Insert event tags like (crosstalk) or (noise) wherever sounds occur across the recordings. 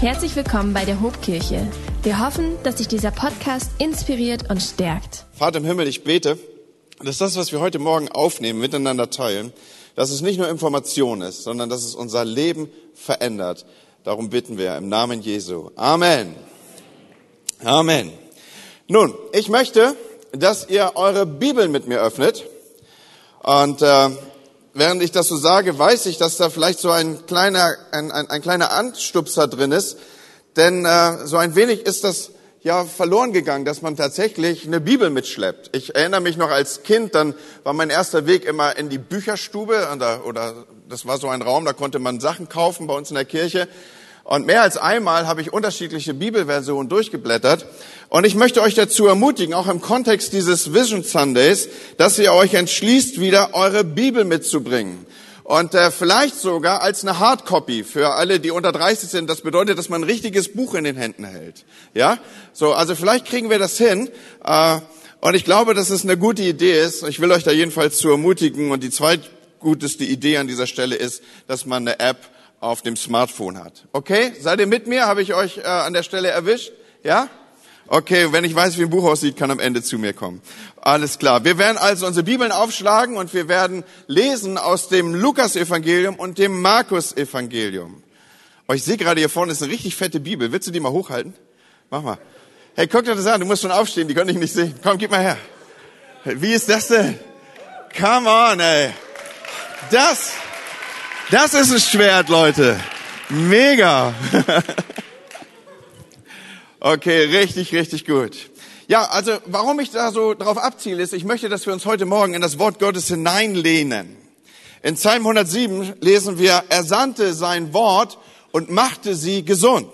Herzlich willkommen bei der Hobkirche. Wir hoffen, dass dich dieser Podcast inspiriert und stärkt. Vater im Himmel, ich bete, dass das, was wir heute Morgen aufnehmen, miteinander teilen, dass es nicht nur Information ist, sondern dass es unser Leben verändert. Darum bitten wir im Namen Jesu. Amen. Amen. Nun, ich möchte, dass ihr eure Bibel mit mir öffnet. Und äh, während ich das so sage, weiß ich, dass da vielleicht so ein kleiner, ein, ein, ein kleiner Anstupser drin ist. Denn äh, so ein wenig ist das ja verloren gegangen, dass man tatsächlich eine Bibel mitschleppt. Ich erinnere mich noch als Kind, dann war mein erster Weg immer in die Bücherstube oder, oder das war so ein Raum, da konnte man Sachen kaufen bei uns in der Kirche. Und mehr als einmal habe ich unterschiedliche Bibelversionen durchgeblättert. Und ich möchte euch dazu ermutigen, auch im Kontext dieses Vision Sundays, dass ihr euch entschließt, wieder eure Bibel mitzubringen. Und äh, vielleicht sogar als eine Hardcopy für alle, die unter 30 sind. Das bedeutet, dass man ein richtiges Buch in den Händen hält. Ja, so also vielleicht kriegen wir das hin. Äh, und ich glaube, dass es eine gute Idee ist. Ich will euch da jedenfalls zu ermutigen. Und die zweitguteste Idee an dieser Stelle ist, dass man eine App auf dem Smartphone hat. Okay, seid ihr mit mir? Habe ich euch äh, an der Stelle erwischt? Ja? Okay, wenn ich weiß, wie ein Buch aussieht, kann am Ende zu mir kommen. Alles klar. Wir werden also unsere Bibeln aufschlagen und wir werden lesen aus dem Lukas-Evangelium und dem Markus-Evangelium. Oh, ich sehe gerade hier vorne ist eine richtig fette Bibel. Willst du die mal hochhalten? Mach mal. Hey, guck dir das an. Du musst schon aufstehen. Die können dich nicht sehen. Komm, gib mal her. Wie ist das denn? Come on, ey. Das, das ist ein Schwert, Leute. Mega. (laughs) Okay, richtig, richtig gut. Ja, also warum ich da so drauf abziele, ist, ich möchte, dass wir uns heute Morgen in das Wort Gottes hineinlehnen. In Psalm 107 lesen wir, er sandte sein Wort und machte sie gesund.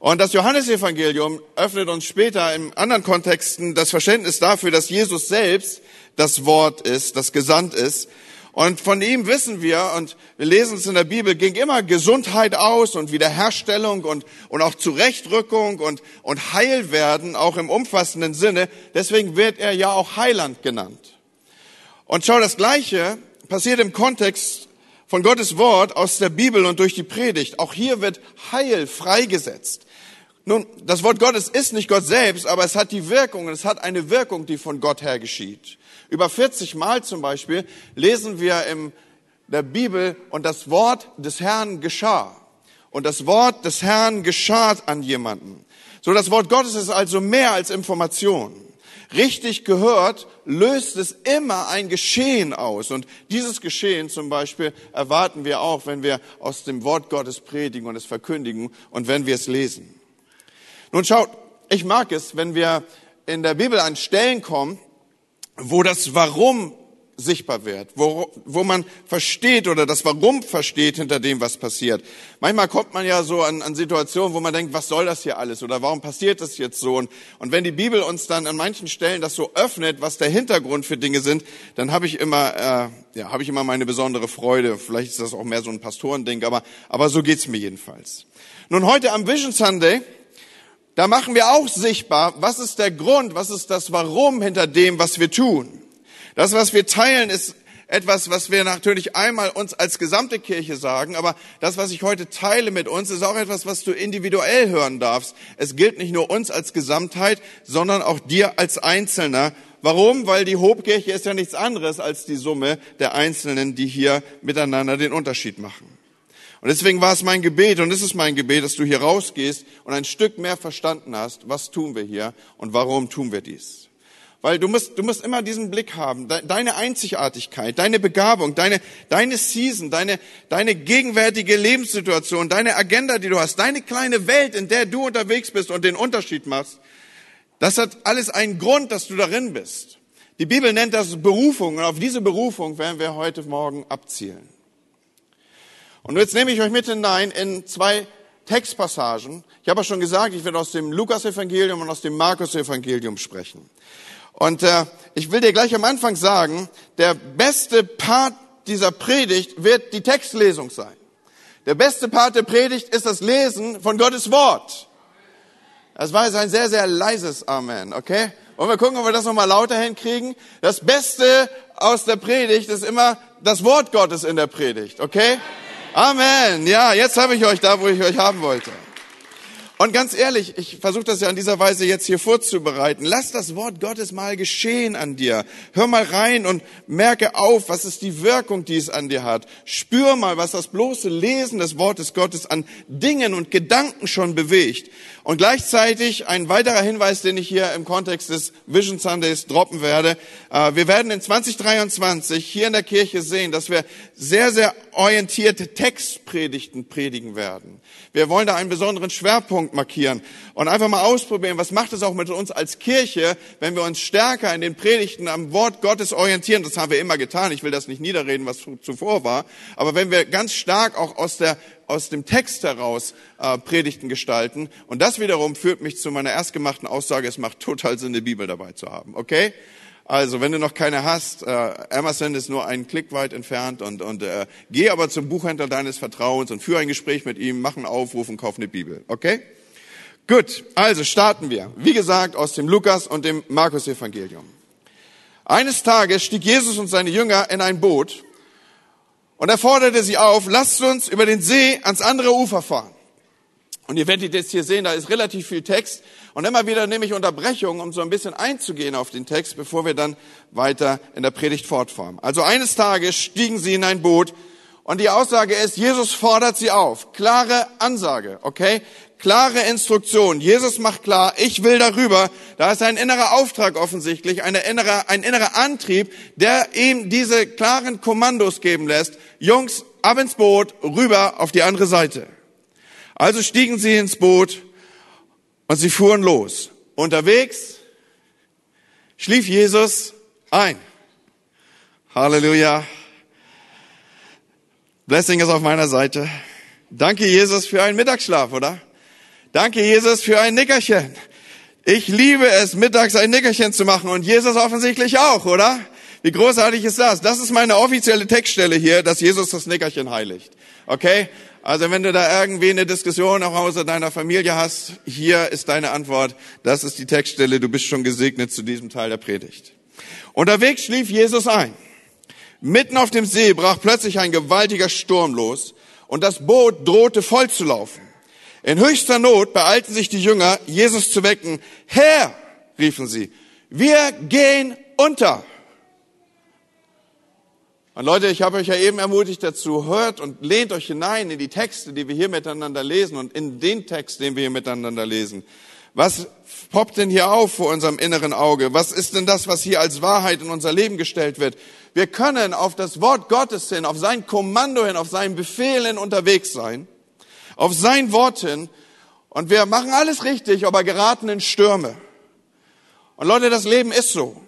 Und das Johannesevangelium öffnet uns später in anderen Kontexten das Verständnis dafür, dass Jesus selbst das Wort ist, das gesandt ist. Und von ihm wissen wir, und wir lesen es in der Bibel, ging immer Gesundheit aus und Wiederherstellung und, und auch Zurechtrückung und, und Heilwerden, auch im umfassenden Sinne. Deswegen wird er ja auch Heiland genannt. Und schau, das Gleiche passiert im Kontext von Gottes Wort aus der Bibel und durch die Predigt. Auch hier wird Heil freigesetzt. Nun, das Wort Gottes ist nicht Gott selbst, aber es hat die Wirkung, es hat eine Wirkung, die von Gott her geschieht. Über 40 Mal zum Beispiel lesen wir in der Bibel und das Wort des Herrn geschah. Und das Wort des Herrn geschah an jemanden. So, das Wort Gottes ist also mehr als Information. Richtig gehört, löst es immer ein Geschehen aus. Und dieses Geschehen zum Beispiel erwarten wir auch, wenn wir aus dem Wort Gottes predigen und es verkündigen und wenn wir es lesen. Nun schaut, ich mag es, wenn wir in der Bibel an Stellen kommen, wo das Warum sichtbar wird, wo, wo man versteht oder das Warum versteht hinter dem, was passiert. Manchmal kommt man ja so an, an Situationen, wo man denkt, was soll das hier alles oder warum passiert das jetzt so? Und, und wenn die Bibel uns dann an manchen Stellen das so öffnet, was der Hintergrund für Dinge sind, dann habe ich immer, äh, ja, habe ich immer meine besondere Freude. Vielleicht ist das auch mehr so ein Pastorending, aber, aber so geht's mir jedenfalls. Nun heute am Vision Sunday da machen wir auch sichtbar, was ist der Grund, was ist das Warum hinter dem, was wir tun. Das, was wir teilen, ist etwas, was wir natürlich einmal uns als gesamte Kirche sagen, aber das, was ich heute teile mit uns, ist auch etwas, was du individuell hören darfst. Es gilt nicht nur uns als Gesamtheit, sondern auch dir als Einzelner. Warum? Weil die Hobkirche ist ja nichts anderes als die Summe der Einzelnen, die hier miteinander den Unterschied machen. Und deswegen war es mein Gebet und es ist mein Gebet, dass du hier rausgehst und ein Stück mehr verstanden hast, was tun wir hier und warum tun wir dies. Weil du musst, du musst immer diesen Blick haben, deine Einzigartigkeit, deine Begabung, deine, deine Season, deine, deine gegenwärtige Lebenssituation, deine Agenda, die du hast, deine kleine Welt, in der du unterwegs bist und den Unterschied machst. Das hat alles einen Grund, dass du darin bist. Die Bibel nennt das Berufung und auf diese Berufung werden wir heute Morgen abzielen. Und jetzt nehme ich euch mit hinein in zwei Textpassagen. Ich habe ja schon gesagt, ich werde aus dem Lukas-Evangelium und aus dem Markus-Evangelium sprechen. Und äh, ich will dir gleich am Anfang sagen, der beste Part dieser Predigt wird die Textlesung sein. Der beste Part der Predigt ist das Lesen von Gottes Wort. Das war jetzt ein sehr, sehr leises Amen, okay? Wollen wir gucken, ob wir das nochmal lauter hinkriegen? Das Beste aus der Predigt ist immer das Wort Gottes in der Predigt, okay? Amen. Ja, jetzt habe ich euch da, wo ich euch haben wollte. Und ganz ehrlich, ich versuche das ja an dieser Weise jetzt hier vorzubereiten. Lass das Wort Gottes mal geschehen an dir. Hör mal rein und merke auf, was ist die Wirkung, die es an dir hat. Spür mal, was das bloße Lesen des Wortes Gottes an Dingen und Gedanken schon bewegt. Und gleichzeitig ein weiterer Hinweis, den ich hier im Kontext des Vision Sundays droppen werde. Äh, wir werden in 2023 hier in der Kirche sehen, dass wir sehr, sehr orientierte Textpredigten predigen werden. Wir wollen da einen besonderen Schwerpunkt markieren und einfach mal ausprobieren, was macht es auch mit uns als Kirche, wenn wir uns stärker in den Predigten am Wort Gottes orientieren. Das haben wir immer getan. Ich will das nicht niederreden, was zuvor war. Aber wenn wir ganz stark auch aus der aus dem Text heraus äh, Predigten gestalten. Und das wiederum führt mich zu meiner erstgemachten Aussage, es macht total Sinn, eine Bibel dabei zu haben. Okay? Also, wenn du noch keine hast, äh, Amazon ist nur einen Klick weit entfernt und, und äh, geh aber zum Buchhändler deines Vertrauens und führe ein Gespräch mit ihm, mach einen Aufruf und kauf eine Bibel. Okay? Gut, also starten wir. Wie gesagt, aus dem Lukas und dem Markus Evangelium. Eines Tages stieg Jesus und seine Jünger in ein Boot und er forderte sie auf, lasst uns über den See ans andere Ufer fahren. Und ihr werdet jetzt hier sehen, da ist relativ viel Text. Und immer wieder nehme ich Unterbrechungen, um so ein bisschen einzugehen auf den Text, bevor wir dann weiter in der Predigt fortfahren. Also eines Tages stiegen sie in ein Boot und die Aussage ist, Jesus fordert sie auf. Klare Ansage, okay? klare Instruktion. Jesus macht klar, ich will darüber. Da ist ein innerer Auftrag offensichtlich, eine innere, ein innerer Antrieb, der ihm diese klaren Kommandos geben lässt. Jungs, ab ins Boot, rüber auf die andere Seite. Also stiegen sie ins Boot und sie fuhren los. Unterwegs schlief Jesus ein. Halleluja. Blessing ist auf meiner Seite. Danke, Jesus, für einen Mittagsschlaf, oder? Danke, Jesus, für ein Nickerchen. Ich liebe es, mittags ein Nickerchen zu machen und Jesus offensichtlich auch, oder? Wie großartig ist das? Das ist meine offizielle Textstelle hier, dass Jesus das Nickerchen heiligt. Okay? Also wenn du da irgendwie eine Diskussion nach Hause deiner Familie hast, hier ist deine Antwort. Das ist die Textstelle. Du bist schon gesegnet zu diesem Teil der Predigt. Unterwegs schlief Jesus ein. Mitten auf dem See brach plötzlich ein gewaltiger Sturm los und das Boot drohte voll zu laufen. In höchster Not beeilten sich die Jünger, Jesus zu wecken. Herr, riefen sie, wir gehen unter. Und Leute, ich habe euch ja eben ermutigt dazu, hört und lehnt euch hinein in die Texte, die wir hier miteinander lesen und in den Text, den wir hier miteinander lesen. Was poppt denn hier auf vor unserem inneren Auge? Was ist denn das, was hier als Wahrheit in unser Leben gestellt wird? Wir können auf das Wort Gottes hin, auf sein Kommando hin, auf seinen Befehl hin unterwegs sein auf sein Wort hin und wir machen alles richtig, aber geraten in Stürme. Und Leute, das Leben ist so.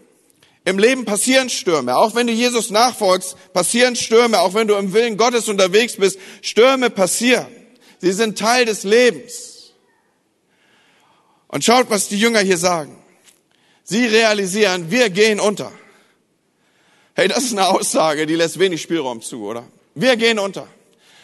Im Leben passieren Stürme. Auch wenn du Jesus nachfolgst, passieren Stürme. Auch wenn du im Willen Gottes unterwegs bist, Stürme passieren. Sie sind Teil des Lebens. Und schaut, was die Jünger hier sagen. Sie realisieren, wir gehen unter. Hey, das ist eine Aussage, die lässt wenig Spielraum zu, oder? Wir gehen unter.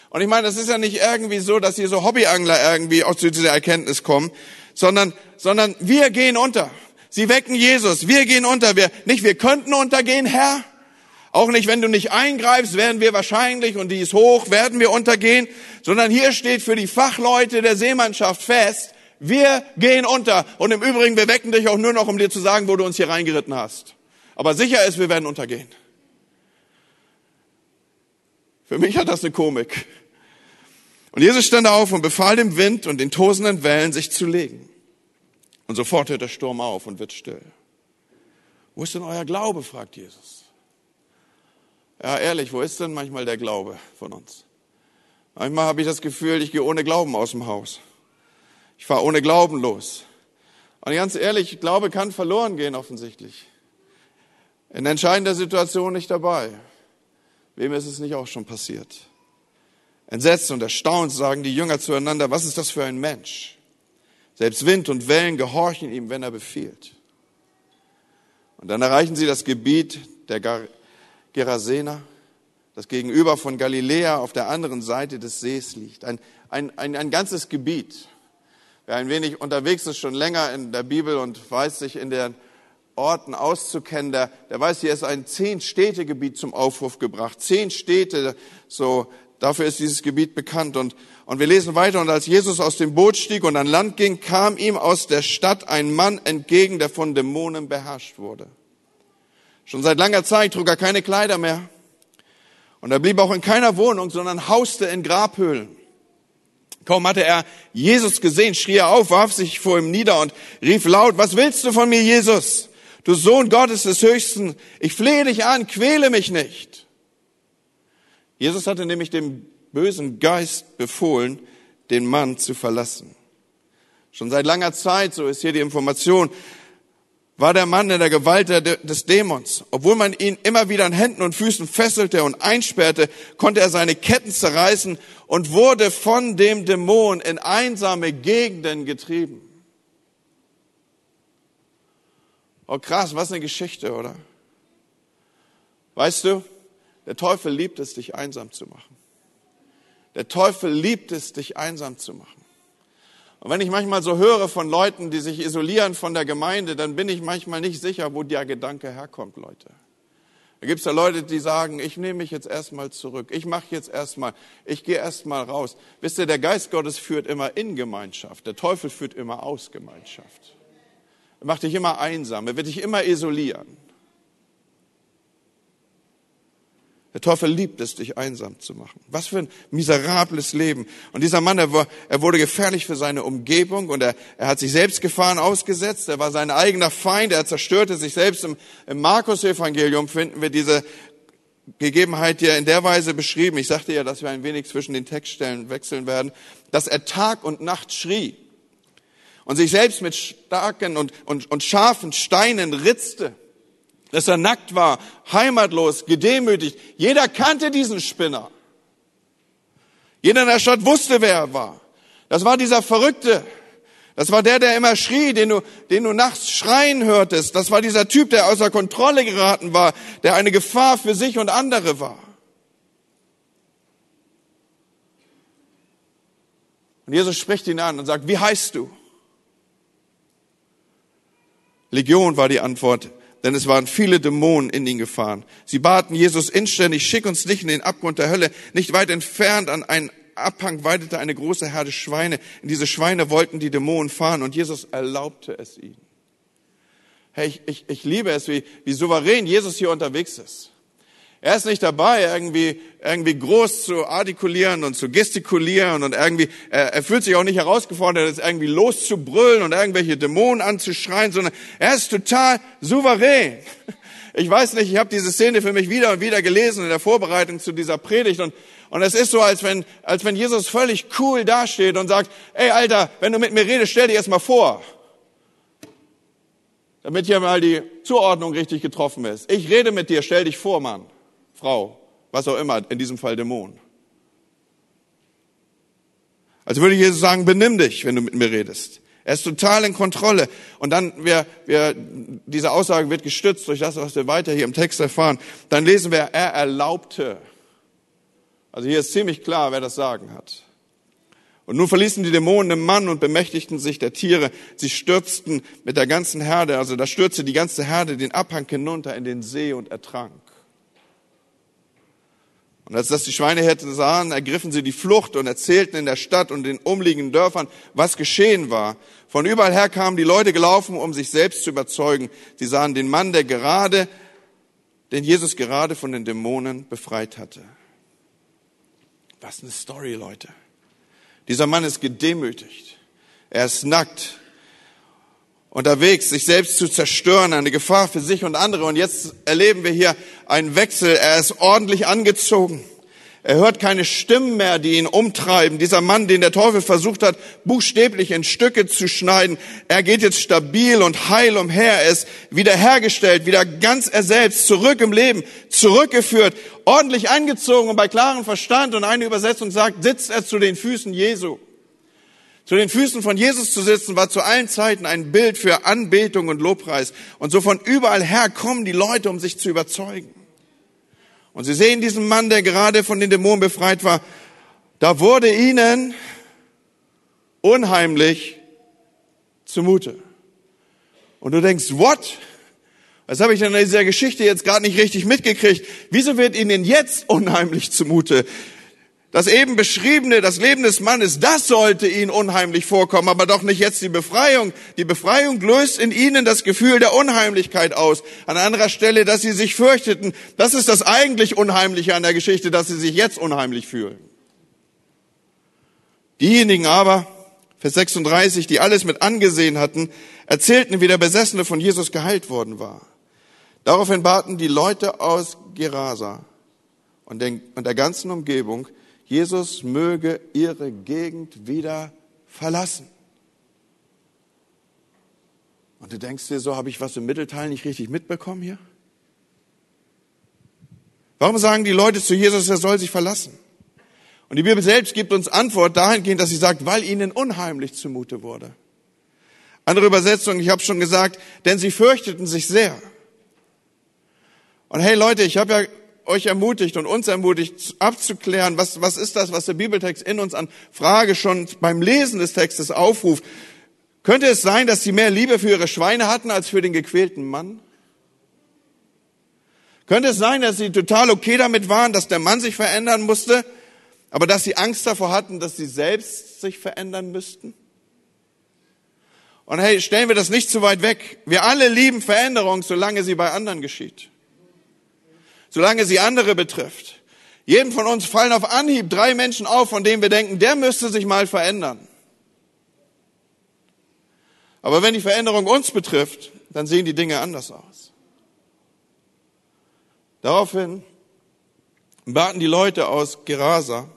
Und ich meine, das ist ja nicht irgendwie so, dass hier so Hobbyangler irgendwie auch zu dieser Erkenntnis kommen, sondern, sondern wir gehen unter. Sie wecken Jesus. Wir gehen unter. Wir, nicht wir könnten untergehen, Herr. Auch nicht, wenn du nicht eingreifst, werden wir wahrscheinlich, und die ist hoch, werden wir untergehen, sondern hier steht für die Fachleute der Seemannschaft fest, wir gehen unter. Und im Übrigen, wir wecken dich auch nur noch, um dir zu sagen, wo du uns hier reingeritten hast. Aber sicher ist, wir werden untergehen. Für mich hat das eine Komik. Und Jesus stand auf und befahl dem Wind und den tosenden Wellen, sich zu legen. Und sofort hört der Sturm auf und wird still. Wo ist denn euer Glaube? fragt Jesus. Ja, ehrlich, wo ist denn manchmal der Glaube von uns? Manchmal habe ich das Gefühl, ich gehe ohne Glauben aus dem Haus. Ich fahre ohne Glauben los. Und ganz ehrlich, Glaube kann verloren gehen offensichtlich. In entscheidender Situation nicht dabei. Wem ist es nicht auch schon passiert? Entsetzt und erstaunt sagen die Jünger zueinander, was ist das für ein Mensch? Selbst Wind und Wellen gehorchen ihm, wenn er befiehlt. Und dann erreichen sie das Gebiet der Gerasener, das gegenüber von Galiläa auf der anderen Seite des Sees liegt. Ein, ein, ein, ein ganzes Gebiet. Wer ein wenig unterwegs ist, schon länger in der Bibel und weiß sich in den Orten auszukennen, der, der weiß, hier ist ein zehn Städtegebiet zum Aufruf gebracht. Zehn Städte, so dafür ist dieses Gebiet bekannt. Und, und wir lesen weiter, und als Jesus aus dem Boot stieg und an Land ging, kam ihm aus der Stadt ein Mann entgegen, der von Dämonen beherrscht wurde. Schon seit langer Zeit trug er keine Kleider mehr. Und er blieb auch in keiner Wohnung, sondern hauste in Grabhöhlen. Kaum hatte er Jesus gesehen, schrie er auf, warf sich vor ihm nieder und rief laut, was willst du von mir, Jesus? Du Sohn Gottes des Höchsten, ich flehe dich an, quäle mich nicht. Jesus hatte nämlich dem bösen Geist befohlen, den Mann zu verlassen. Schon seit langer Zeit, so ist hier die Information, war der Mann in der Gewalt des Dämons. Obwohl man ihn immer wieder an Händen und Füßen fesselte und einsperrte, konnte er seine Ketten zerreißen und wurde von dem Dämon in einsame Gegenden getrieben. Oh krass, was eine Geschichte, oder? Weißt du, der Teufel liebt es, dich einsam zu machen. Der Teufel liebt es, dich einsam zu machen. Und wenn ich manchmal so höre von Leuten, die sich isolieren von der Gemeinde, dann bin ich manchmal nicht sicher, wo der Gedanke herkommt, Leute. Da gibt es ja Leute, die sagen, ich nehme mich jetzt erstmal zurück, ich mache jetzt erstmal, ich gehe erstmal raus. Wisst ihr, der Geist Gottes führt immer in Gemeinschaft, der Teufel führt immer aus Gemeinschaft. Er macht dich immer einsam, er wird dich immer isolieren. Der Teufel liebt es, dich einsam zu machen. Was für ein miserables Leben. Und dieser Mann, er, war, er wurde gefährlich für seine Umgebung und er, er hat sich selbst Gefahren ausgesetzt. Er war sein eigener Feind. Er zerstörte sich selbst. Im, im Markus-Evangelium finden wir diese Gegebenheit hier in der Weise beschrieben. Ich sagte ja, dass wir ein wenig zwischen den Textstellen wechseln werden, dass er Tag und Nacht schrie und sich selbst mit starken und, und, und scharfen Steinen ritzte dass er nackt war, heimatlos, gedemütigt. Jeder kannte diesen Spinner. Jeder in der Stadt wusste, wer er war. Das war dieser Verrückte. Das war der, der immer schrie, den du, den du nachts schreien hörtest. Das war dieser Typ, der außer Kontrolle geraten war, der eine Gefahr für sich und andere war. Und Jesus spricht ihn an und sagt, wie heißt du? Legion war die Antwort denn es waren viele Dämonen in ihn gefahren. Sie baten Jesus inständig, schick uns nicht in den Abgrund der Hölle. Nicht weit entfernt an einen Abhang weidete eine große Herde Schweine. In diese Schweine wollten die Dämonen fahren und Jesus erlaubte es ihnen. Hey, ich, ich, ich liebe es, wie, wie souverän Jesus hier unterwegs ist. Er ist nicht dabei, irgendwie, irgendwie groß zu artikulieren und zu gestikulieren und irgendwie, er, er fühlt sich auch nicht herausgefordert, jetzt irgendwie loszubrüllen und irgendwelche Dämonen anzuschreien, sondern er ist total souverän. Ich weiß nicht, ich habe diese Szene für mich wieder und wieder gelesen in der Vorbereitung zu dieser Predigt und, und es ist so, als wenn, als wenn Jesus völlig cool dasteht und sagt, ey Alter, wenn du mit mir redest, stell dir erst mal vor. Damit hier mal die Zuordnung richtig getroffen ist. Ich rede mit dir, stell dich vor, Mann. Frau, was auch immer, in diesem Fall Dämon. Also würde Jesus sagen, benimm dich, wenn du mit mir redest. Er ist total in Kontrolle. Und dann, wir, wir, diese Aussage wird gestützt durch das, was wir weiter hier im Text erfahren. Dann lesen wir, er erlaubte. Also hier ist ziemlich klar, wer das Sagen hat. Und nun verließen die Dämonen den Mann und bemächtigten sich der Tiere. Sie stürzten mit der ganzen Herde, also da stürzte die ganze Herde den Abhang hinunter in den See und ertrank. Und als das die Schweinehirten sahen, ergriffen sie die Flucht und erzählten in der Stadt und den umliegenden Dörfern, was geschehen war. Von überall her kamen die Leute gelaufen, um sich selbst zu überzeugen. Sie sahen den Mann, der gerade, den Jesus gerade von den Dämonen befreit hatte. Was eine Story, Leute. Dieser Mann ist gedemütigt. Er ist nackt unterwegs, sich selbst zu zerstören, eine Gefahr für sich und andere. Und jetzt erleben wir hier einen Wechsel. Er ist ordentlich angezogen. Er hört keine Stimmen mehr, die ihn umtreiben. Dieser Mann, den der Teufel versucht hat, buchstäblich in Stücke zu schneiden, er geht jetzt stabil und heil umher. Er ist wiederhergestellt, wieder ganz er selbst, zurück im Leben, zurückgeführt, ordentlich angezogen und bei klarem Verstand. Und eine Übersetzung sagt, sitzt er zu den Füßen Jesu. Zu den Füßen von Jesus zu sitzen war zu allen Zeiten ein Bild für Anbetung und Lobpreis. Und so von überall her kommen die Leute, um sich zu überzeugen. Und sie sehen diesen Mann, der gerade von den Dämonen befreit war. Da wurde ihnen unheimlich zumute. Und du denkst, what? Was habe ich denn in dieser Geschichte jetzt gerade nicht richtig mitgekriegt? Wieso wird ihnen jetzt unheimlich zumute? Das eben beschriebene, das Leben des Mannes, das sollte ihnen unheimlich vorkommen, aber doch nicht jetzt die Befreiung. Die Befreiung löst in ihnen das Gefühl der Unheimlichkeit aus. An anderer Stelle, dass sie sich fürchteten. Das ist das eigentlich Unheimliche an der Geschichte, dass sie sich jetzt unheimlich fühlen. Diejenigen aber, Vers 36, die alles mit angesehen hatten, erzählten, wie der Besessene von Jesus geheilt worden war. Daraufhin baten die Leute aus Gerasa und der ganzen Umgebung, Jesus möge ihre Gegend wieder verlassen. Und du denkst dir so, habe ich was im Mittelteil nicht richtig mitbekommen hier? Warum sagen die Leute zu Jesus, er soll sich verlassen? Und die Bibel selbst gibt uns Antwort dahingehend, dass sie sagt, weil ihnen unheimlich zumute wurde. Andere Übersetzung, ich habe schon gesagt, denn sie fürchteten sich sehr. Und hey Leute, ich habe ja euch ermutigt und uns ermutigt, abzuklären, was, was ist das, was der Bibeltext in uns an Frage schon beim Lesen des Textes aufruft. Könnte es sein, dass sie mehr Liebe für ihre Schweine hatten als für den gequälten Mann? Könnte es sein, dass sie total okay damit waren, dass der Mann sich verändern musste, aber dass sie Angst davor hatten, dass sie selbst sich verändern müssten? Und hey, stellen wir das nicht zu weit weg. Wir alle lieben Veränderung, solange sie bei anderen geschieht solange sie andere betrifft. Jeden von uns fallen auf Anhieb drei Menschen auf, von denen wir denken, der müsste sich mal verändern. Aber wenn die Veränderung uns betrifft, dann sehen die Dinge anders aus. Daraufhin baten die Leute aus Gerasa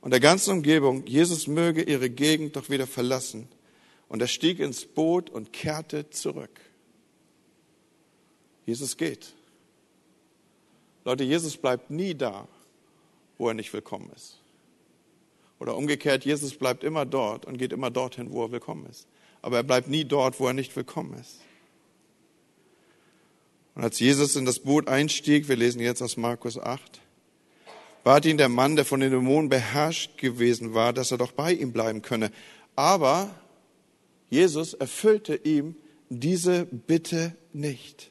und der ganzen Umgebung, Jesus möge ihre Gegend doch wieder verlassen. Und er stieg ins Boot und kehrte zurück. Jesus geht. Leute, Jesus bleibt nie da, wo er nicht willkommen ist. Oder umgekehrt, Jesus bleibt immer dort und geht immer dorthin, wo er willkommen ist. Aber er bleibt nie dort, wo er nicht willkommen ist. Und als Jesus in das Boot einstieg, wir lesen jetzt aus Markus 8, bat ihn der Mann, der von den Dämonen beherrscht gewesen war, dass er doch bei ihm bleiben könne. Aber Jesus erfüllte ihm diese Bitte nicht.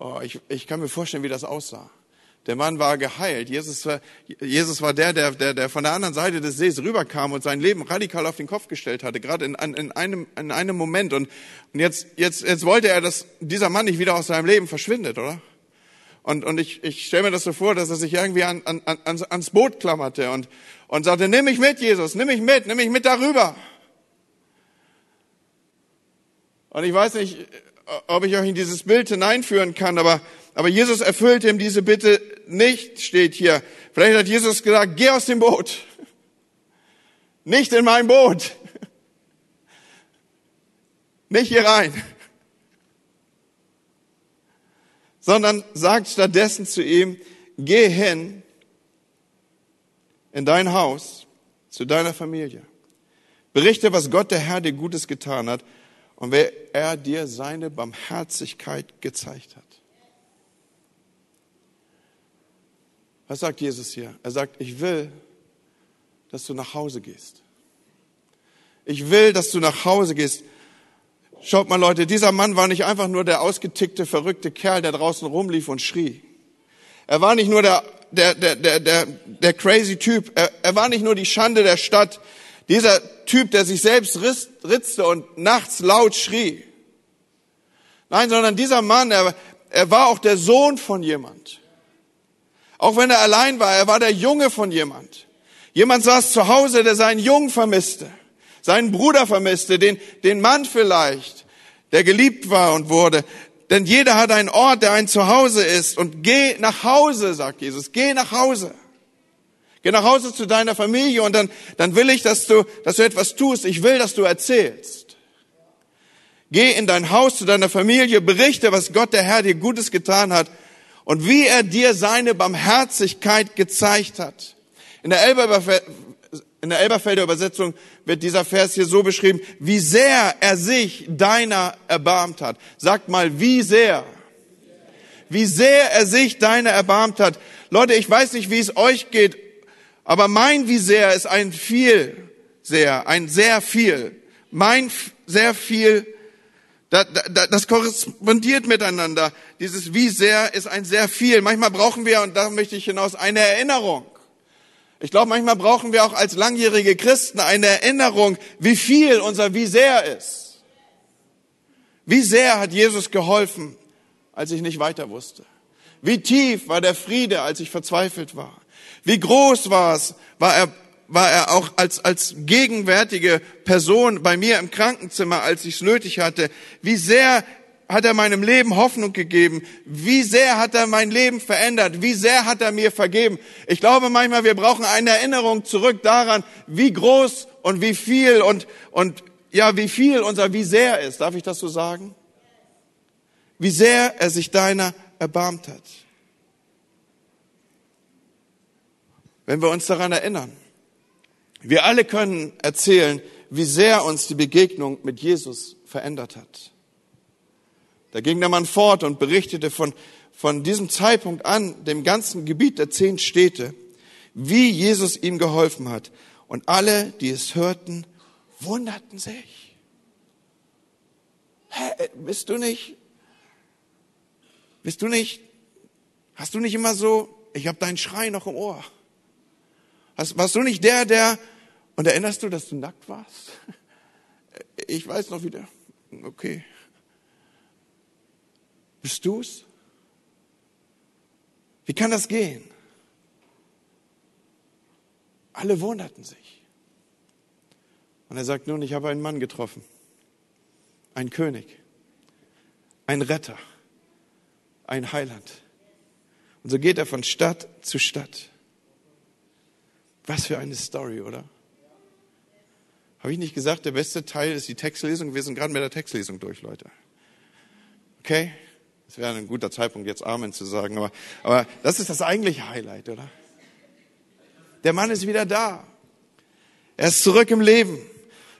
Oh, ich, ich kann mir vorstellen, wie das aussah. Der Mann war geheilt. Jesus war, Jesus war der, der, der, der von der anderen Seite des Sees rüberkam und sein Leben radikal auf den Kopf gestellt hatte, gerade in, in, einem, in einem Moment. Und, und jetzt, jetzt, jetzt wollte er, dass dieser Mann nicht wieder aus seinem Leben verschwindet, oder? Und, und ich, ich stelle mir das so vor, dass er sich irgendwie an, an, ans, ans Boot klammerte und, und sagte, nimm mich mit, Jesus, nimm mich mit, nimm mich mit darüber. Und ich weiß nicht, ob ich euch in dieses Bild hineinführen kann, aber, aber Jesus erfüllt ihm diese Bitte nicht, steht hier. Vielleicht hat Jesus gesagt, geh aus dem Boot. (laughs) Nicht in mein Boot. (laughs) Nicht hier rein. (laughs) Sondern sagt stattdessen zu ihm, geh hin in dein Haus, zu deiner Familie. Berichte, was Gott der Herr dir Gutes getan hat und wer er dir seine Barmherzigkeit gezeigt hat. Was sagt Jesus hier? Er sagt, ich will, dass du nach Hause gehst. Ich will, dass du nach Hause gehst. Schaut mal Leute, dieser Mann war nicht einfach nur der ausgetickte, verrückte Kerl, der draußen rumlief und schrie. Er war nicht nur der, der, der, der, der, der crazy Typ. Er, er war nicht nur die Schande der Stadt. Dieser Typ, der sich selbst ritzte und nachts laut schrie. Nein, sondern dieser Mann, er, er war auch der Sohn von jemand. Auch wenn er allein war, er war der Junge von jemand. Jemand saß zu Hause, der seinen Jungen vermisste, seinen Bruder vermisste, den, den Mann vielleicht, der geliebt war und wurde. Denn jeder hat einen Ort, der ein Zuhause ist. Und geh nach Hause, sagt Jesus, geh nach Hause. Geh nach Hause zu deiner Familie und dann, dann will ich, dass du, dass du etwas tust. Ich will, dass du erzählst. Geh in dein Haus zu deiner Familie, berichte, was Gott der Herr dir Gutes getan hat und wie er dir seine Barmherzigkeit gezeigt hat. In der, Elberfelder, in der Elberfelder Übersetzung wird dieser Vers hier so beschrieben, wie sehr er sich deiner erbarmt hat. Sagt mal, wie sehr. Wie sehr er sich deiner erbarmt hat. Leute, ich weiß nicht, wie es euch geht aber mein wie sehr ist ein viel sehr, ein sehr viel. Mein sehr viel, das korrespondiert miteinander. Dieses wie sehr ist ein sehr viel. Manchmal brauchen wir, und da möchte ich hinaus, eine Erinnerung. Ich glaube, manchmal brauchen wir auch als langjährige Christen eine Erinnerung, wie viel unser Wie sehr ist. Wie sehr hat Jesus geholfen, als ich nicht weiter wusste? Wie tief war der Friede, als ich verzweifelt war? Wie groß war es, war er, war er auch als, als gegenwärtige Person bei mir im Krankenzimmer, als ich es nötig hatte? Wie sehr hat er meinem Leben Hoffnung gegeben? Wie sehr hat er mein Leben verändert? Wie sehr hat er mir vergeben? Ich glaube manchmal, wir brauchen eine Erinnerung zurück daran, wie groß und wie viel und, und ja, wie viel unser wie sehr ist. Darf ich das so sagen? Wie sehr er sich deiner erbarmt hat. Wenn wir uns daran erinnern, wir alle können erzählen, wie sehr uns die Begegnung mit Jesus verändert hat. Da ging der Mann fort und berichtete von, von diesem Zeitpunkt an dem ganzen Gebiet der zehn Städte, wie Jesus ihm geholfen hat. Und alle, die es hörten, wunderten sich. Hä, bist du nicht, bist du nicht, hast du nicht immer so, ich habe deinen Schrei noch im Ohr. Hast, warst du nicht der, der, und erinnerst du, dass du nackt warst? (laughs) Ich weiß noch wieder. Okay. Bist du's? Wie kann das gehen? Alle wunderten sich. Und er sagt nun, ich habe einen Mann getroffen, einen König, einen Retter, einen Heiland. Und so geht er von Stadt zu Stadt. Was für eine Story, oder? Habe ich nicht gesagt, der beste Teil ist die Textlesung? Wir sind gerade mit der Textlesung durch, Leute. Okay? Es wäre ein guter Zeitpunkt, jetzt Amen zu sagen, aber, aber das ist das eigentliche Highlight, oder? Der Mann ist wieder da. Er ist zurück im Leben.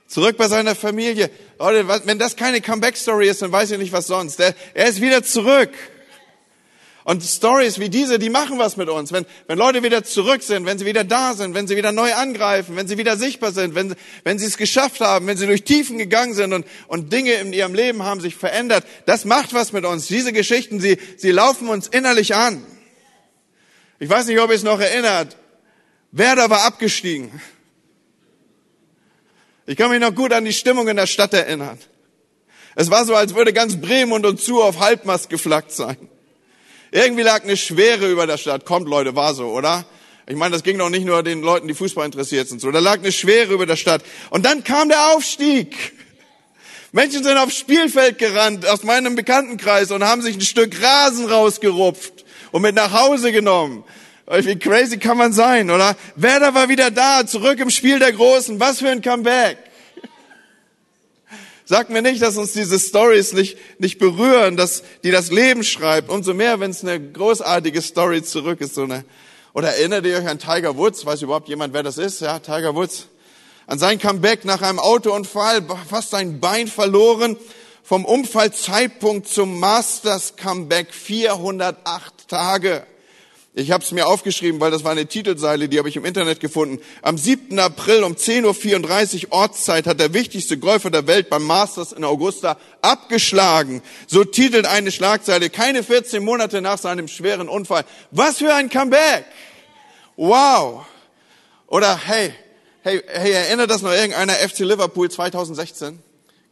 Zurück bei seiner Familie. Leute, wenn das keine Comeback-Story ist, dann weiß ich nicht, was sonst. Er, er ist wieder zurück. Und Stories wie diese, die machen was mit uns. Wenn, wenn Leute wieder zurück sind, wenn sie wieder da sind, wenn sie wieder neu angreifen, wenn sie wieder sichtbar sind, wenn, wenn sie es geschafft haben, wenn sie durch Tiefen gegangen sind und, und Dinge in ihrem Leben haben sich verändert, das macht was mit uns. Diese Geschichten, sie, sie laufen uns innerlich an. Ich weiß nicht, ob ihr es noch erinnert. Werder war abgestiegen. Ich kann mich noch gut an die Stimmung in der Stadt erinnern. Es war so, als würde ganz Bremen und uns zu auf Halbmast geflaggt sein. Irgendwie lag eine Schwere über der Stadt. Kommt, Leute, war so, oder? Ich meine, das ging doch nicht nur den Leuten, die Fußball interessiert sind so. Da lag eine Schwere über der Stadt. Und dann kam der Aufstieg. Menschen sind aufs Spielfeld gerannt aus meinem Bekanntenkreis und haben sich ein Stück Rasen rausgerupft und mit nach Hause genommen. Wie crazy kann man sein, oder? Werder war wieder da, zurück im Spiel der Großen. Was für ein Comeback. Sag mir nicht, dass uns diese Stories nicht, nicht berühren, dass die das Leben schreibt. Umso mehr, wenn es eine großartige Story zurück ist. So eine, oder erinnert ihr euch an Tiger Woods? Weiß überhaupt jemand, wer das ist? Ja, Tiger Woods. An sein Comeback nach einem Autounfall, fast sein Bein verloren. Vom Unfallzeitpunkt zum Masters Comeback 408 Tage. Ich habe es mir aufgeschrieben, weil das war eine Titelseile, die habe ich im Internet gefunden. Am 7. April um 10.34 Uhr Ortszeit hat der wichtigste Golfer der Welt beim Masters in Augusta abgeschlagen. So titelt eine Schlagzeile, keine 14 Monate nach seinem schweren Unfall. Was für ein Comeback! Wow! Oder hey, hey, hey, erinnert das noch irgendeiner FC Liverpool 2016?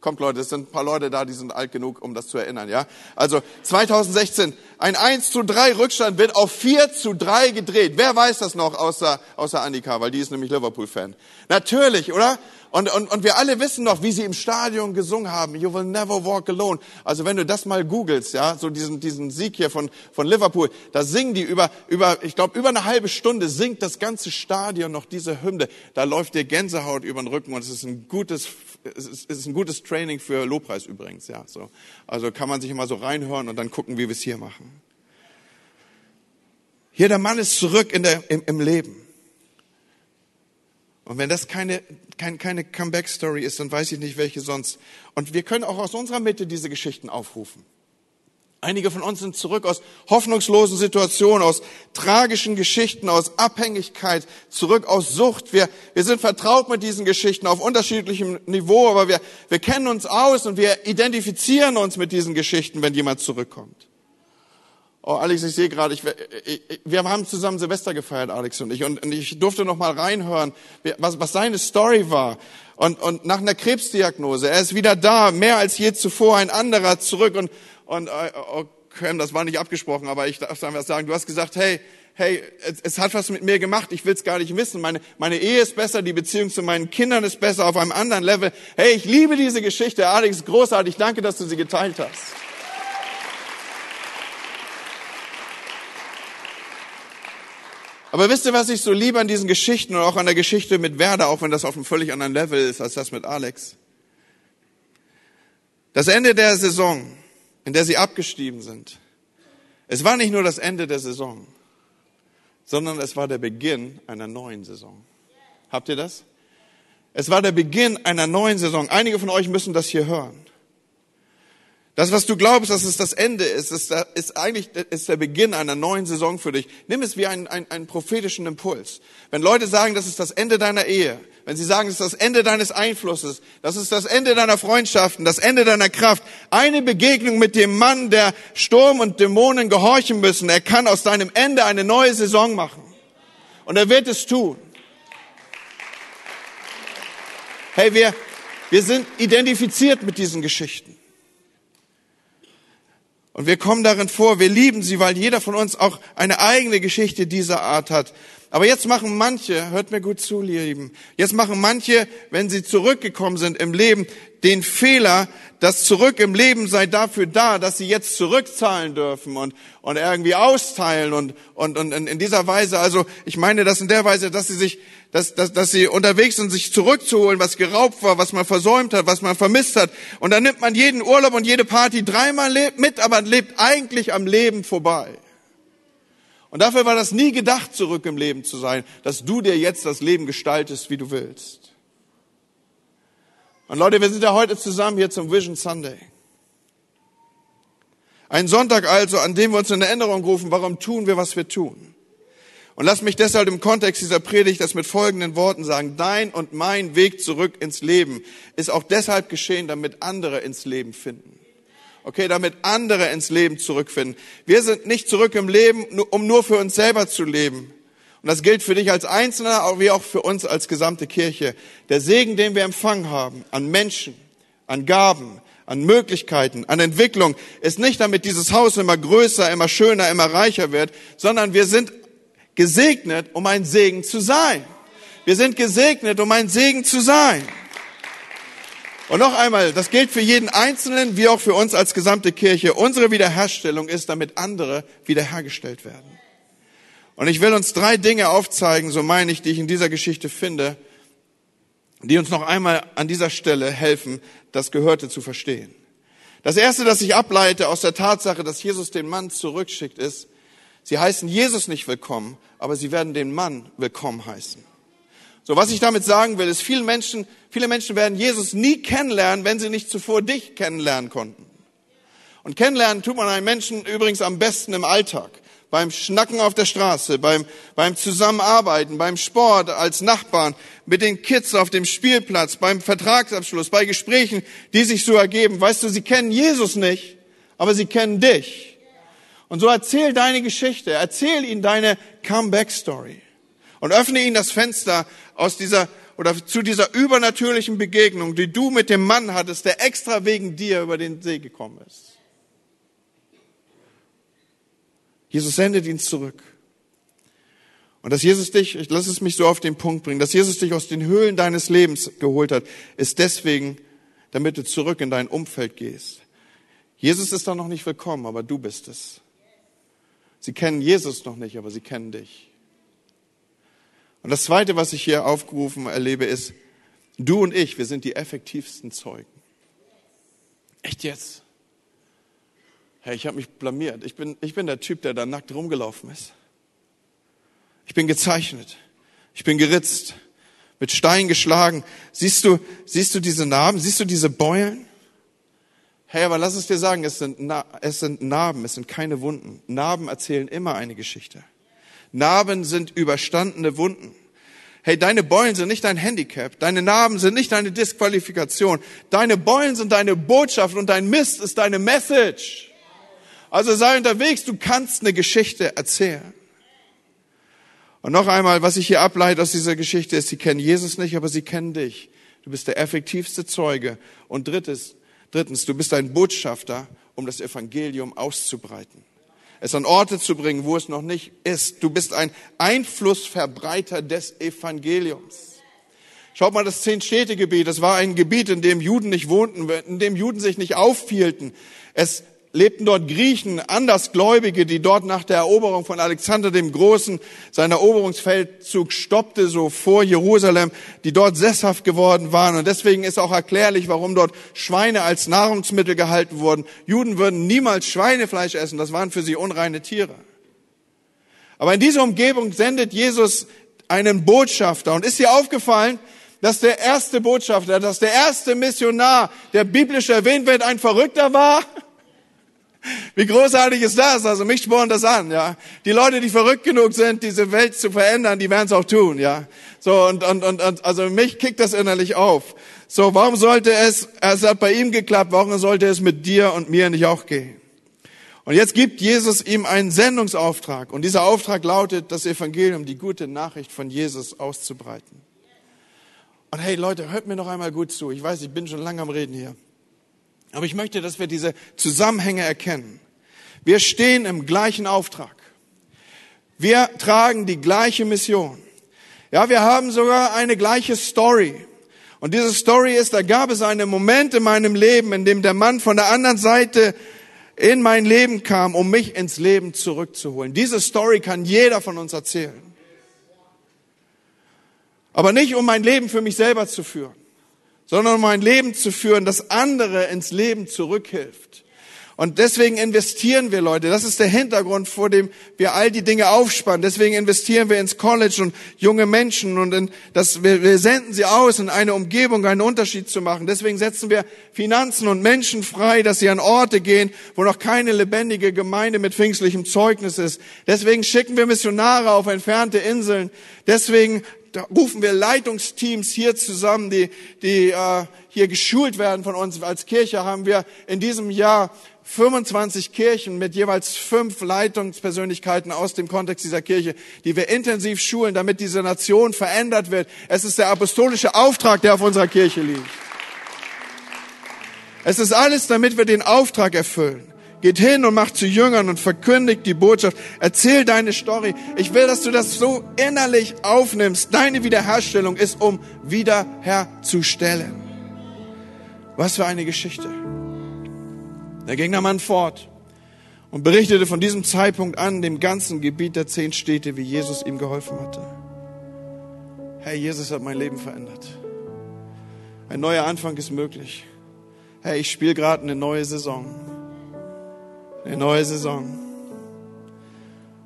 Kommt Leute, es sind ein paar Leute da, die sind alt genug, um das zu erinnern, ja? Also 2016, ein 1 zu 3 Rückstand wird auf 4 zu 3 gedreht. Wer weiß das noch außer, außer Annika, weil die ist nämlich Liverpool-Fan. Natürlich, oder? Und, und, und wir alle wissen noch, wie sie im Stadion gesungen haben, You will never walk alone. Also wenn du das mal googelst, ja, so diesen, diesen Sieg hier von, von Liverpool, da singen die über, über ich glaube, über eine halbe Stunde singt das ganze Stadion noch diese Hymne. Da läuft dir Gänsehaut über den Rücken und es ist ein gutes, es ist, es ist ein gutes Training für Lobpreis übrigens, ja, so. Also kann man sich immer so reinhören und dann gucken, wie wir es hier machen. Hier der Mann ist zurück in der, im, im Leben. Und wenn das keine, keine, keine Comeback-Story ist, dann weiß ich nicht, welche sonst. Und wir können auch aus unserer Mitte diese Geschichten aufrufen. Einige von uns sind zurück aus hoffnungslosen Situationen, aus tragischen Geschichten, aus Abhängigkeit, zurück aus Sucht. Wir, wir sind vertraut mit diesen Geschichten auf unterschiedlichem Niveau, aber wir, wir kennen uns aus und wir identifizieren uns mit diesen Geschichten, wenn jemand zurückkommt. Oh, Alex, ich sehe gerade, ich, ich, wir haben zusammen Silvester gefeiert, Alex und ich, und, und ich durfte noch mal reinhören, was, was seine Story war. Und, und nach einer Krebsdiagnose, er ist wieder da, mehr als je zuvor, ein anderer zurück. Und, und oh, Cam, das war nicht abgesprochen, aber ich darf einfach sagen, du hast gesagt, hey, hey, es, es hat was mit mir gemacht, ich will es gar nicht wissen. Meine, meine Ehe ist besser, die Beziehung zu meinen Kindern ist besser, auf einem anderen Level. Hey, ich liebe diese Geschichte, Alex, großartig, danke, dass du sie geteilt hast. Aber wisst ihr, was ich so liebe an diesen Geschichten und auch an der Geschichte mit Werder, auch wenn das auf einem völlig anderen Level ist als das mit Alex? Das Ende der Saison, in der sie abgestiegen sind, es war nicht nur das Ende der Saison, sondern es war der Beginn einer neuen Saison. Habt ihr das? Es war der Beginn einer neuen Saison. Einige von euch müssen das hier hören. Das, was du glaubst, dass es das Ende ist, ist, ist eigentlich ist der Beginn einer neuen Saison für dich. Nimm es wie einen, einen, einen prophetischen Impuls. Wenn Leute sagen, das ist das Ende deiner Ehe, wenn sie sagen, es ist das Ende deines Einflusses, das ist das Ende deiner Freundschaften, das Ende deiner Kraft, eine Begegnung mit dem Mann, der Sturm und Dämonen gehorchen müssen, er kann aus deinem Ende eine neue Saison machen. Und er wird es tun. Hey, wir, wir sind identifiziert mit diesen Geschichten. Und wir kommen darin vor, wir lieben sie, weil jeder von uns auch eine eigene Geschichte dieser Art hat. Aber jetzt machen manche, hört mir gut zu, Lieben, jetzt machen manche, wenn sie zurückgekommen sind im Leben, den Fehler, dass zurück im Leben sei dafür da, dass sie jetzt zurückzahlen dürfen und, und irgendwie austeilen und, und, und in dieser Weise, also ich meine das in der Weise, dass sie sich, dass, dass, dass sie unterwegs sind, sich zurückzuholen, was geraubt war, was man versäumt hat, was man vermisst hat. Und dann nimmt man jeden Urlaub und jede Party dreimal mit, aber lebt eigentlich am Leben vorbei. Und dafür war das nie gedacht, zurück im Leben zu sein, dass du dir jetzt das Leben gestaltest, wie du willst. Und Leute, wir sind ja heute zusammen hier zum Vision Sunday. Ein Sonntag also, an dem wir uns in Erinnerung rufen, warum tun wir, was wir tun. Und lass mich deshalb im Kontext dieser Predigt das mit folgenden Worten sagen. Dein und mein Weg zurück ins Leben ist auch deshalb geschehen, damit andere ins Leben finden. Okay, damit andere ins Leben zurückfinden. Wir sind nicht zurück im Leben, um nur für uns selber zu leben. Und das gilt für dich als Einzelner, wie auch für uns als gesamte Kirche. Der Segen, den wir empfangen haben an Menschen, an Gaben, an Möglichkeiten, an Entwicklung, ist nicht damit dieses Haus immer größer, immer schöner, immer reicher wird, sondern wir sind gesegnet, um ein Segen zu sein. Wir sind gesegnet, um ein Segen zu sein. Und noch einmal, das gilt für jeden Einzelnen wie auch für uns als gesamte Kirche. Unsere Wiederherstellung ist, damit andere wiederhergestellt werden. Und ich will uns drei Dinge aufzeigen, so meine ich, die ich in dieser Geschichte finde, die uns noch einmal an dieser Stelle helfen, das Gehörte zu verstehen. Das erste, das ich ableite aus der Tatsache, dass Jesus den Mann zurückschickt, ist, sie heißen Jesus nicht willkommen, aber sie werden den Mann willkommen heißen. So, was ich damit sagen will, ist, viele Menschen, viele Menschen werden Jesus nie kennenlernen, wenn sie nicht zuvor dich kennenlernen konnten. Und kennenlernen tut man einen Menschen übrigens am besten im Alltag. Beim Schnacken auf der Straße, beim, beim Zusammenarbeiten, beim Sport als Nachbarn, mit den Kids auf dem Spielplatz, beim Vertragsabschluss, bei Gesprächen, die sich so ergeben. Weißt du, sie kennen Jesus nicht, aber sie kennen dich. Und so erzähl deine Geschichte, erzähl ihnen deine Comeback-Story und öffne ihnen das Fenster aus dieser oder zu dieser übernatürlichen Begegnung, die du mit dem Mann hattest, der extra wegen dir über den See gekommen ist. Jesus sendet ihn zurück. Und dass Jesus dich, ich lass es mich so auf den Punkt bringen, dass Jesus dich aus den Höhlen deines Lebens geholt hat, ist deswegen, damit du zurück in dein Umfeld gehst. Jesus ist da noch nicht willkommen, aber du bist es. Sie kennen Jesus noch nicht, aber sie kennen dich. Und das Zweite, was ich hier aufgerufen erlebe, ist, du und ich, wir sind die effektivsten Zeugen. Echt jetzt? Hey, ich habe mich blamiert. Ich bin, ich bin der Typ, der da nackt rumgelaufen ist. Ich bin gezeichnet. Ich bin geritzt. Mit Stein geschlagen. Siehst du, siehst du diese Narben? Siehst du diese Beulen? Hey, aber lass es dir sagen, es sind, es sind Narben, es sind keine Wunden. Narben erzählen immer eine Geschichte. Narben sind überstandene Wunden. Hey, deine Beulen sind nicht dein Handicap. Deine Narben sind nicht deine Disqualifikation. Deine Beulen sind deine Botschaft und dein Mist ist deine Message. Also sei unterwegs, du kannst eine Geschichte erzählen. Und noch einmal, was ich hier ableite aus dieser Geschichte ist, sie kennen Jesus nicht, aber sie kennen dich. Du bist der effektivste Zeuge. Und drittens, drittens, du bist ein Botschafter, um das Evangelium auszubreiten. Es an Orte zu bringen, wo es noch nicht ist. Du bist ein Einflussverbreiter des Evangeliums. Schaut mal, das Zehn-Städte-Gebiet, das war ein Gebiet, in dem Juden nicht wohnten, in dem Juden sich nicht aufhielten. Es lebten dort Griechen, Andersgläubige, die dort nach der Eroberung von Alexander dem Großen, sein Eroberungsfeldzug stoppte, so vor Jerusalem, die dort sesshaft geworden waren. Und deswegen ist auch erklärlich, warum dort Schweine als Nahrungsmittel gehalten wurden. Juden würden niemals Schweinefleisch essen, das waren für sie unreine Tiere. Aber in dieser Umgebung sendet Jesus einen Botschafter. Und ist dir aufgefallen, dass der erste Botschafter, dass der erste Missionar, der biblisch erwähnt wird, ein Verrückter war? Wie großartig ist das? Also mich spornt das an, ja. Die Leute, die verrückt genug sind, diese Welt zu verändern, die werden es auch tun, ja. So und, und und und also mich kickt das innerlich auf. So, warum sollte es? Es hat bei ihm geklappt. Warum sollte es mit dir und mir nicht auch gehen? Und jetzt gibt Jesus ihm einen Sendungsauftrag und dieser Auftrag lautet, das Evangelium, die gute Nachricht von Jesus auszubreiten. Und hey Leute, hört mir noch einmal gut zu. Ich weiß, ich bin schon lange am Reden hier. Aber ich möchte, dass wir diese Zusammenhänge erkennen. Wir stehen im gleichen Auftrag. Wir tragen die gleiche Mission. Ja, wir haben sogar eine gleiche Story. Und diese Story ist, da gab es einen Moment in meinem Leben, in dem der Mann von der anderen Seite in mein Leben kam, um mich ins Leben zurückzuholen. Diese Story kann jeder von uns erzählen. Aber nicht, um mein Leben für mich selber zu führen sondern um ein Leben zu führen, das andere ins Leben zurückhilft. Und deswegen investieren wir, Leute. Das ist der Hintergrund, vor dem wir all die Dinge aufspannen. Deswegen investieren wir ins College und junge Menschen und in das, wir, wir senden sie aus, in eine Umgebung einen Unterschied zu machen. Deswegen setzen wir Finanzen und Menschen frei, dass sie an Orte gehen, wo noch keine lebendige Gemeinde mit pfingstlichem Zeugnis ist. Deswegen schicken wir Missionare auf entfernte Inseln. Deswegen rufen wir Leitungsteams hier zusammen, die, die äh, hier geschult werden von uns. Als Kirche haben wir in diesem Jahr 25 Kirchen mit jeweils fünf Leitungspersönlichkeiten aus dem Kontext dieser Kirche, die wir intensiv schulen, damit diese Nation verändert wird. Es ist der apostolische Auftrag, der auf unserer Kirche liegt. Es ist alles, damit wir den Auftrag erfüllen. Geht hin und macht zu Jüngern und verkündigt die Botschaft. Erzähl deine Story. Ich will, dass du das so innerlich aufnimmst. Deine Wiederherstellung ist, um wiederherzustellen. Was für eine Geschichte. Da ging der Mann fort und berichtete von diesem Zeitpunkt an dem ganzen Gebiet der zehn Städte, wie Jesus ihm geholfen hatte. Herr, Jesus hat mein Leben verändert. Ein neuer Anfang ist möglich. Herr, ich spiele gerade eine neue Saison. Eine neue Saison.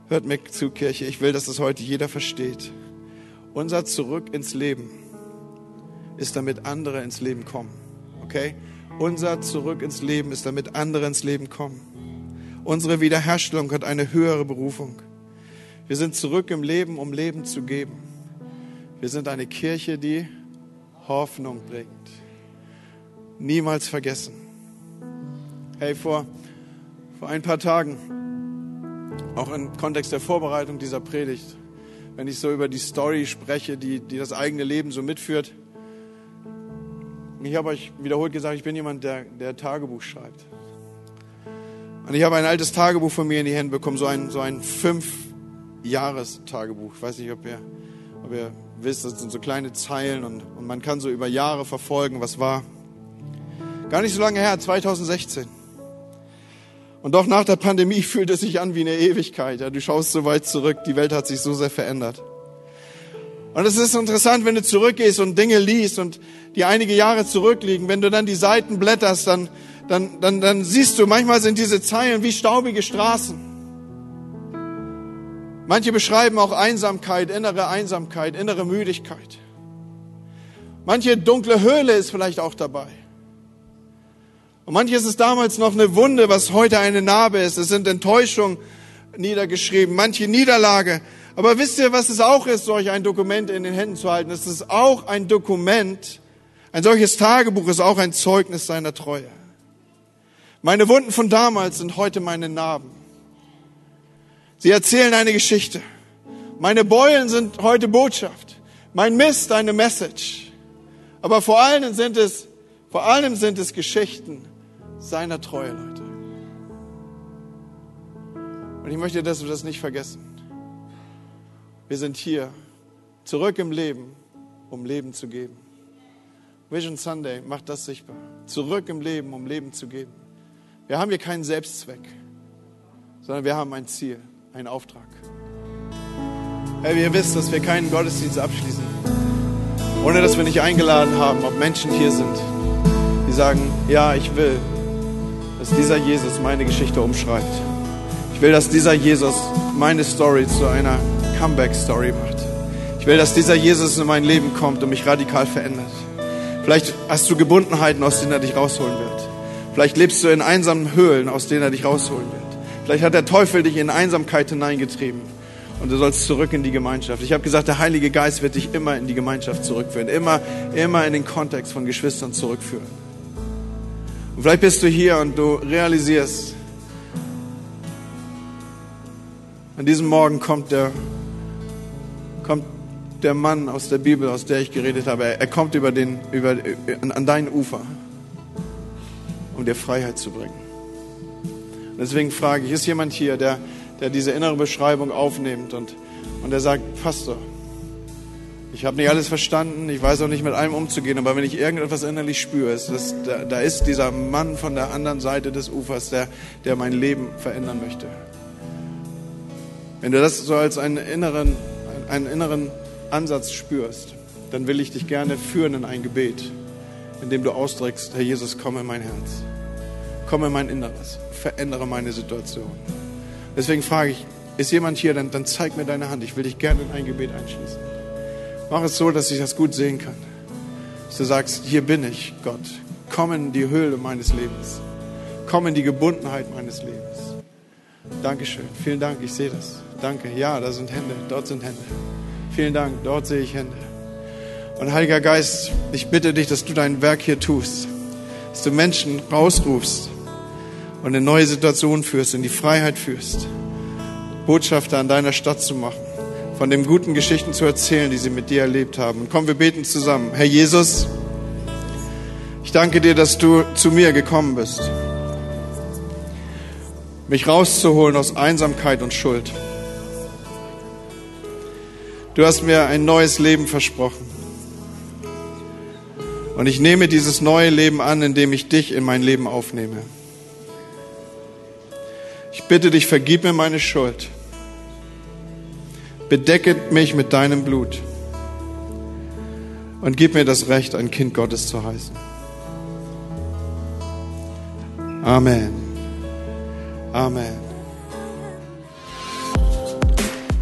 Hört mir zu, Kirche. Ich will, dass das heute jeder versteht. Unser Zurück ins Leben ist, damit andere ins Leben kommen. Okay? Unser Zurück ins Leben ist, damit andere ins Leben kommen. Unsere Wiederherstellung hat eine höhere Berufung. Wir sind zurück im Leben, um Leben zu geben. Wir sind eine Kirche, die Hoffnung bringt. Niemals vergessen. Hey, vor vor ein paar Tagen, auch im Kontext der Vorbereitung dieser Predigt, wenn ich so über die Story spreche, die, die das eigene Leben so mitführt. Ich habe euch wiederholt gesagt, ich bin jemand, der, der Tagebuch schreibt. Und ich habe ein altes Tagebuch von mir in die Hände bekommen, so ein, so ein Fünf-Jahres-Tagebuch. Ich weiß nicht, ob ihr, ob ihr wisst, das sind so kleine Zeilen und, und man kann so über Jahre verfolgen, was war. Gar nicht so lange her, 2016. Und doch nach der Pandemie (laughs) fühlt es sich an wie eine Ewigkeit. Ja, du schaust so weit zurück, die Welt hat sich so sehr verändert. Und es ist interessant, wenn du zurückgehst und Dinge liest und die einige Jahre zurückliegen, wenn du dann die Seiten blätterst, dann, dann, dann, dann siehst du, manchmal sind diese Zeilen wie staubige Straßen. Manche beschreiben auch Einsamkeit, innere Einsamkeit, innere Müdigkeit. Manche dunkle Höhle ist vielleicht auch dabei. Und manches ist damals noch eine Wunde, was heute eine Narbe ist. Es sind Enttäuschungen niedergeschrieben, manche Niederlage. Aber wisst ihr, was es auch ist, solch ein Dokument in den Händen zu halten? Es ist auch ein Dokument, ein solches Tagebuch ist auch ein Zeugnis seiner Treue. Meine Wunden von damals sind heute meine Narben. Sie erzählen eine Geschichte. Meine Beulen sind heute Botschaft. Mein Mist eine Message. Aber vor allem sind es, vor allem sind es Geschichten seiner Treue, Leute. Und ich möchte, dass wir das nicht vergessen. Wir sind hier, zurück im Leben, um Leben zu geben. Vision Sunday macht das sichtbar. Zurück im Leben, um Leben zu geben. Wir haben hier keinen Selbstzweck, sondern wir haben ein Ziel, einen Auftrag. Hey, ihr wisst, dass wir keinen Gottesdienst abschließen, ohne dass wir nicht eingeladen haben, ob Menschen hier sind, die sagen, ja, ich will, dass dieser Jesus meine Geschichte umschreibt. Ich will, dass dieser Jesus meine Story zu einer Comeback-Story macht. Ich will, dass dieser Jesus in mein Leben kommt und mich radikal verändert. Vielleicht hast du Gebundenheiten, aus denen er dich rausholen wird. Vielleicht lebst du in einsamen Höhlen, aus denen er dich rausholen wird. Vielleicht hat der Teufel dich in Einsamkeit hineingetrieben und du sollst zurück in die Gemeinschaft. Ich habe gesagt, der Heilige Geist wird dich immer in die Gemeinschaft zurückführen, immer, immer in den Kontext von Geschwistern zurückführen. Und vielleicht bist du hier und du realisierst, an diesem Morgen kommt der, kommt der Mann aus der Bibel, aus der ich geredet habe. Er, er kommt über den, über, an dein Ufer, um dir Freiheit zu bringen. Und deswegen frage ich, ist jemand hier, der der diese innere Beschreibung aufnimmt und, und der sagt, Pastor, ich habe nicht alles verstanden, ich weiß auch nicht mit allem umzugehen, aber wenn ich irgendetwas innerlich spüre, ist das, da, da ist dieser Mann von der anderen Seite des Ufers, der, der mein Leben verändern möchte. Wenn du das so als einen inneren, einen inneren Ansatz spürst, dann will ich dich gerne führen in ein Gebet, in dem du ausdrückst, Herr Jesus, komm in mein Herz, komm in mein Inneres, verändere meine Situation. Deswegen frage ich, ist jemand hier, dann, dann zeig mir deine Hand. Ich will dich gerne in ein Gebet einschließen. Mach es so, dass ich das gut sehen kann. Dass du sagst, hier bin ich, Gott. Komm in die Höhle meines Lebens. Komm in die Gebundenheit meines Lebens. Dankeschön. Vielen Dank. Ich sehe das. Danke. Ja, da sind Hände. Dort sind Hände. Vielen Dank. Dort sehe ich Hände. Und Heiliger Geist, ich bitte dich, dass du dein Werk hier tust. Dass du Menschen rausrufst und in neue Situationen führst, in die Freiheit führst, Botschafter an deiner Stadt zu machen, von den guten Geschichten zu erzählen, die sie mit dir erlebt haben. Und komm, wir beten zusammen. Herr Jesus, ich danke dir, dass du zu mir gekommen bist, mich rauszuholen aus Einsamkeit und Schuld. Du hast mir ein neues Leben versprochen. Und ich nehme dieses neue Leben an, indem ich dich in mein Leben aufnehme. Ich bitte dich, vergib mir meine Schuld. Bedecke mich mit deinem Blut. Und gib mir das Recht, ein Kind Gottes zu heißen. Amen. Amen.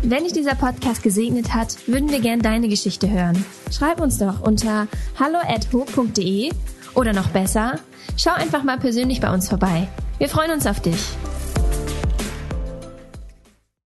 Wenn dich dieser Podcast gesegnet hat, würden wir gern deine Geschichte hören. Schreib uns doch unter hallo@ho.de oder noch besser, schau einfach mal persönlich bei uns vorbei. Wir freuen uns auf dich.